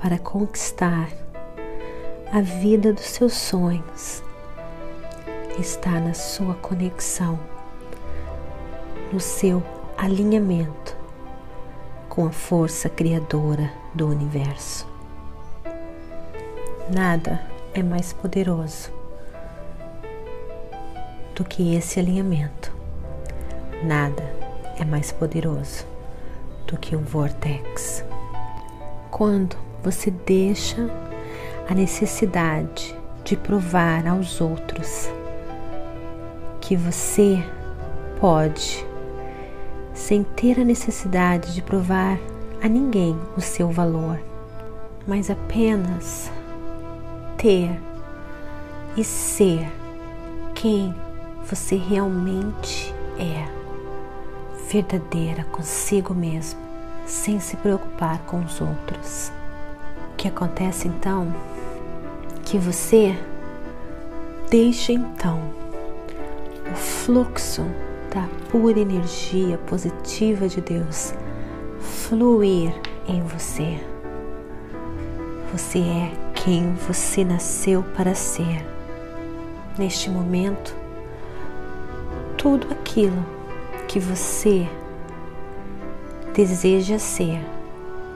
para conquistar a vida dos seus sonhos está na sua conexão, no seu alinhamento com a força criadora do universo. Nada é mais poderoso do que esse alinhamento. Nada é mais poderoso do que o vortex. Quando você deixa a necessidade de provar aos outros que você pode, sem ter a necessidade de provar a ninguém o seu valor, mas apenas ter e ser quem você realmente é, verdadeira consigo mesmo, sem se preocupar com os outros que acontece então? Que você deixa então o fluxo da pura energia positiva de Deus fluir em você. Você é quem você nasceu para ser. Neste momento, tudo aquilo que você deseja ser,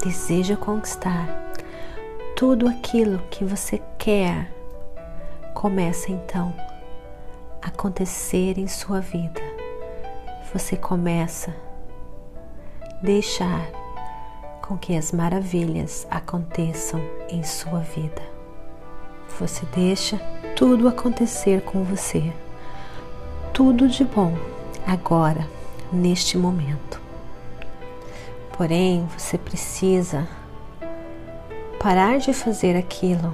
deseja conquistar, tudo aquilo que você quer começa então a acontecer em sua vida. Você começa a deixar com que as maravilhas aconteçam em sua vida. Você deixa tudo acontecer com você. Tudo de bom agora, neste momento. Porém, você precisa parar de fazer aquilo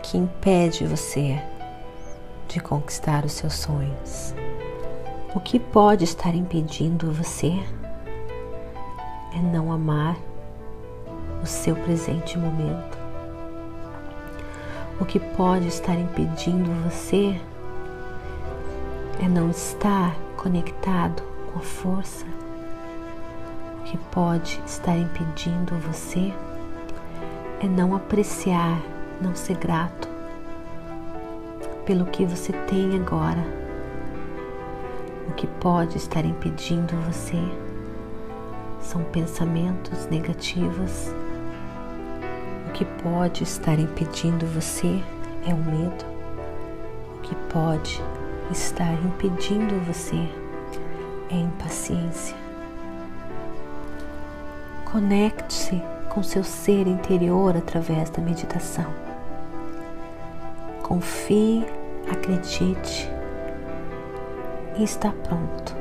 que impede você de conquistar os seus sonhos. O que pode estar impedindo você é não amar o seu presente momento. O que pode estar impedindo você é não estar conectado com a força. O que pode estar impedindo você é não apreciar, não ser grato pelo que você tem agora. O que pode estar impedindo você são pensamentos negativos. O que pode estar impedindo você é o medo. O que pode estar impedindo você é a impaciência. Conecte-se com seu ser interior através da meditação. Confie, acredite e está pronto.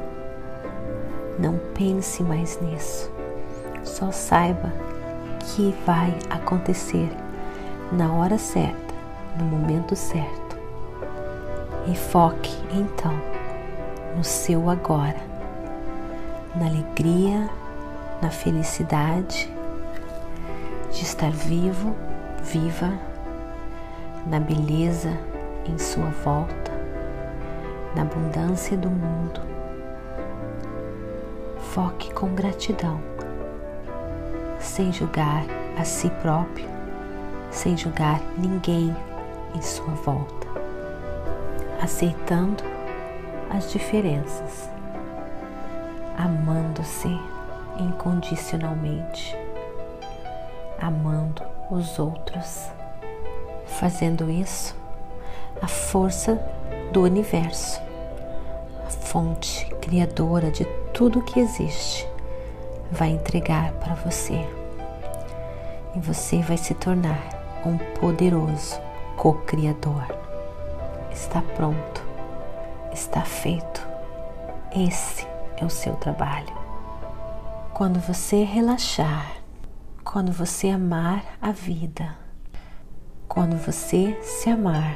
Não pense mais nisso. Só saiba que vai acontecer na hora certa, no momento certo. E foque então no seu agora, na alegria, na felicidade de estar vivo, viva, na beleza em sua volta, na abundância do mundo. Foque com gratidão, sem julgar a si próprio, sem julgar ninguém em sua volta, aceitando as diferenças, amando-se incondicionalmente amando os outros. Fazendo isso, a força do universo, a fonte criadora de tudo que existe, vai entregar para você. E você vai se tornar um poderoso co-criador. Está pronto, está feito. Esse é o seu trabalho. Quando você relaxar, quando você amar a vida, quando você se amar,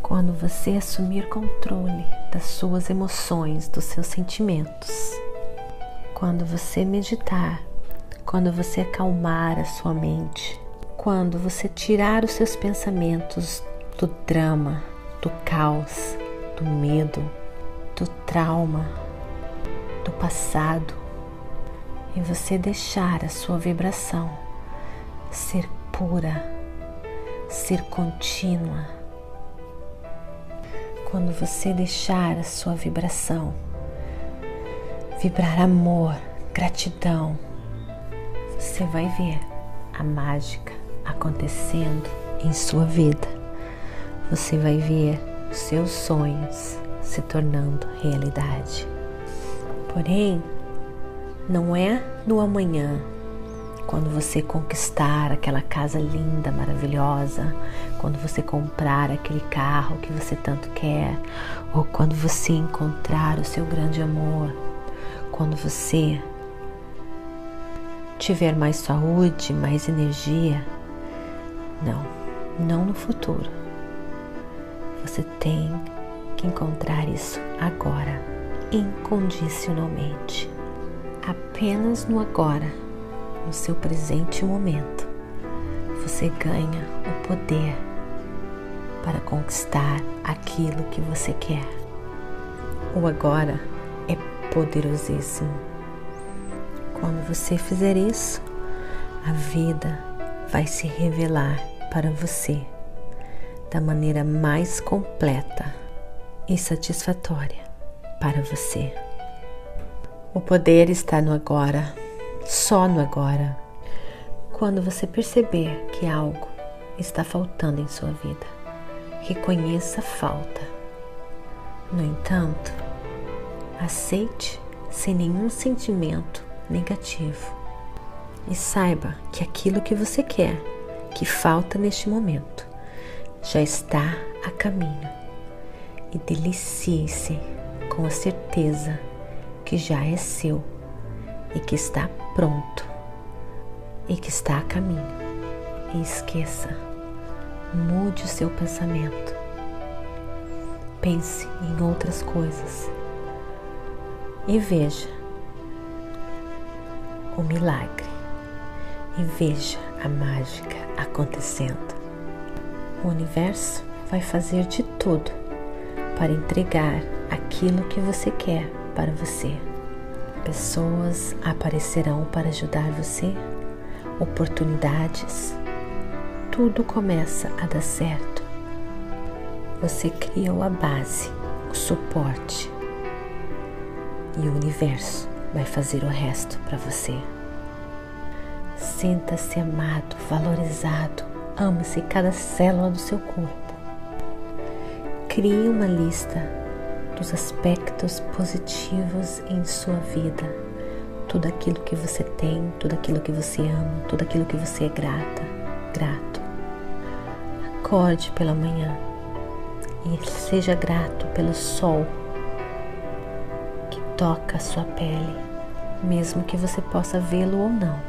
quando você assumir controle das suas emoções, dos seus sentimentos, quando você meditar, quando você acalmar a sua mente, quando você tirar os seus pensamentos do drama, do caos, do medo, do trauma, do passado, e você deixar a sua vibração ser pura, ser contínua. Quando você deixar a sua vibração vibrar amor, gratidão, você vai ver a mágica acontecendo em sua vida. Você vai ver os seus sonhos se tornando realidade. Porém, não é no amanhã, quando você conquistar aquela casa linda, maravilhosa, quando você comprar aquele carro que você tanto quer, ou quando você encontrar o seu grande amor, quando você tiver mais saúde, mais energia. Não, não no futuro. Você tem que encontrar isso agora, incondicionalmente apenas no agora, no seu presente momento, você ganha o poder para conquistar aquilo que você quer. O agora é poderosíssimo. Quando você fizer isso, a vida vai se revelar para você da maneira mais completa e satisfatória para você. O poder está no agora, só no agora. Quando você perceber que algo está faltando em sua vida, reconheça a falta. No entanto, aceite sem nenhum sentimento negativo e saiba que aquilo que você quer, que falta neste momento, já está a caminho e delicie-se com a certeza que já é seu e que está pronto e que está a caminho. E esqueça, mude o seu pensamento. Pense em outras coisas e veja o milagre e veja a mágica acontecendo. O universo vai fazer de tudo para entregar aquilo que você quer para você. Pessoas aparecerão para ajudar você, oportunidades. Tudo começa a dar certo. Você criou a base, o suporte, e o universo vai fazer o resto para você. Sinta-se amado, valorizado, ame-se cada célula do seu corpo. Crie uma lista dos aspectos positivos em sua vida, tudo aquilo que você tem, tudo aquilo que você ama, tudo aquilo que você é grata, grato. Acorde pela manhã e seja grato pelo sol que toca a sua pele, mesmo que você possa vê-lo ou não.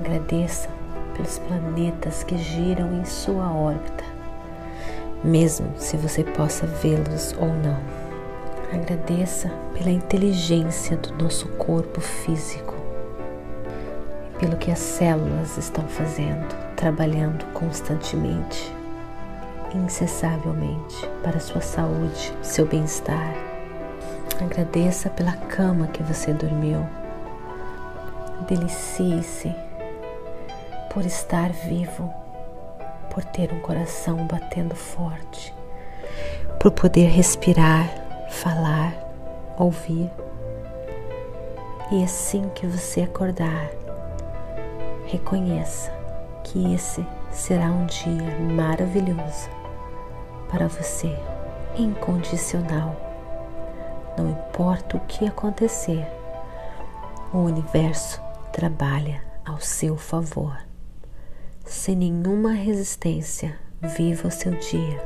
Agradeça pelos planetas que giram em sua órbita, mesmo se você possa vê-los ou não. Agradeça pela inteligência do nosso corpo físico pelo que as células estão fazendo, trabalhando constantemente, incessavelmente para sua saúde, seu bem-estar. Agradeça pela cama que você dormiu. Delicie-se por estar vivo, por ter um coração batendo forte, por poder respirar falar, ouvir. E assim que você acordar, reconheça que esse será um dia maravilhoso para você, incondicional. Não importa o que acontecer, o universo trabalha ao seu favor. Sem nenhuma resistência, viva o seu dia,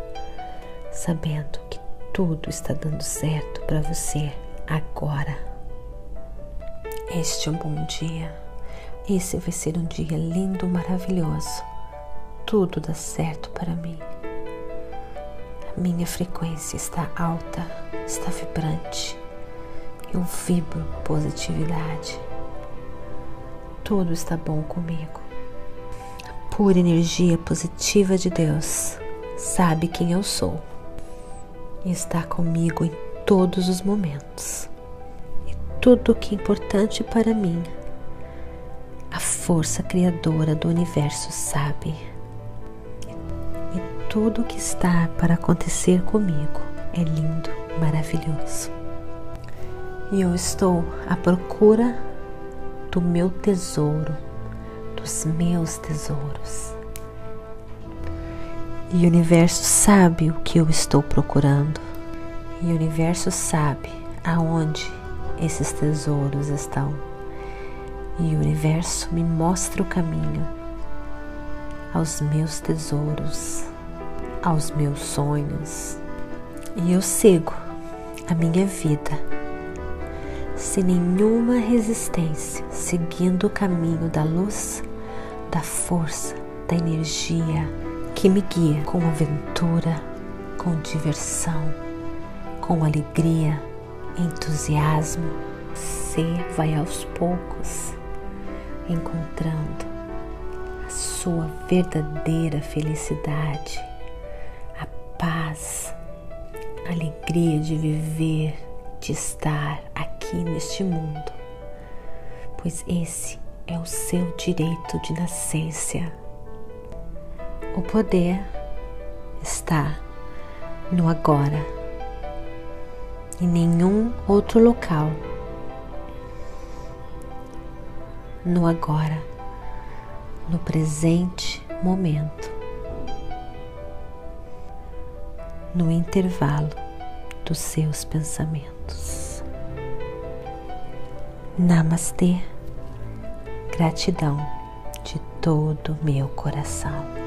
sabendo que tudo está dando certo para você agora. Este é um bom dia. Esse vai ser um dia lindo, maravilhoso. Tudo dá certo para mim. A minha frequência está alta, está vibrante. Eu vibro positividade. Tudo está bom comigo. A pura energia positiva de Deus sabe quem eu sou e está comigo em todos os momentos. E tudo o que é importante para mim, a força criadora do universo sabe. E tudo o que está para acontecer comigo é lindo, maravilhoso. E eu estou à procura do meu tesouro, dos meus tesouros. E o universo sabe o que eu estou procurando. E o universo sabe aonde esses tesouros estão. E o universo me mostra o caminho aos meus tesouros, aos meus sonhos. E eu sigo a minha vida sem nenhuma resistência, seguindo o caminho da luz, da força, da energia que me guia com aventura, com diversão, com alegria, entusiasmo. Você vai aos poucos encontrando a sua verdadeira felicidade, a paz, a alegria de viver, de estar aqui neste mundo, pois esse é o seu direito de nascença. O poder está no agora, em nenhum outro local. No agora, no presente momento, no intervalo dos seus pensamentos. Namastê, gratidão de todo meu coração.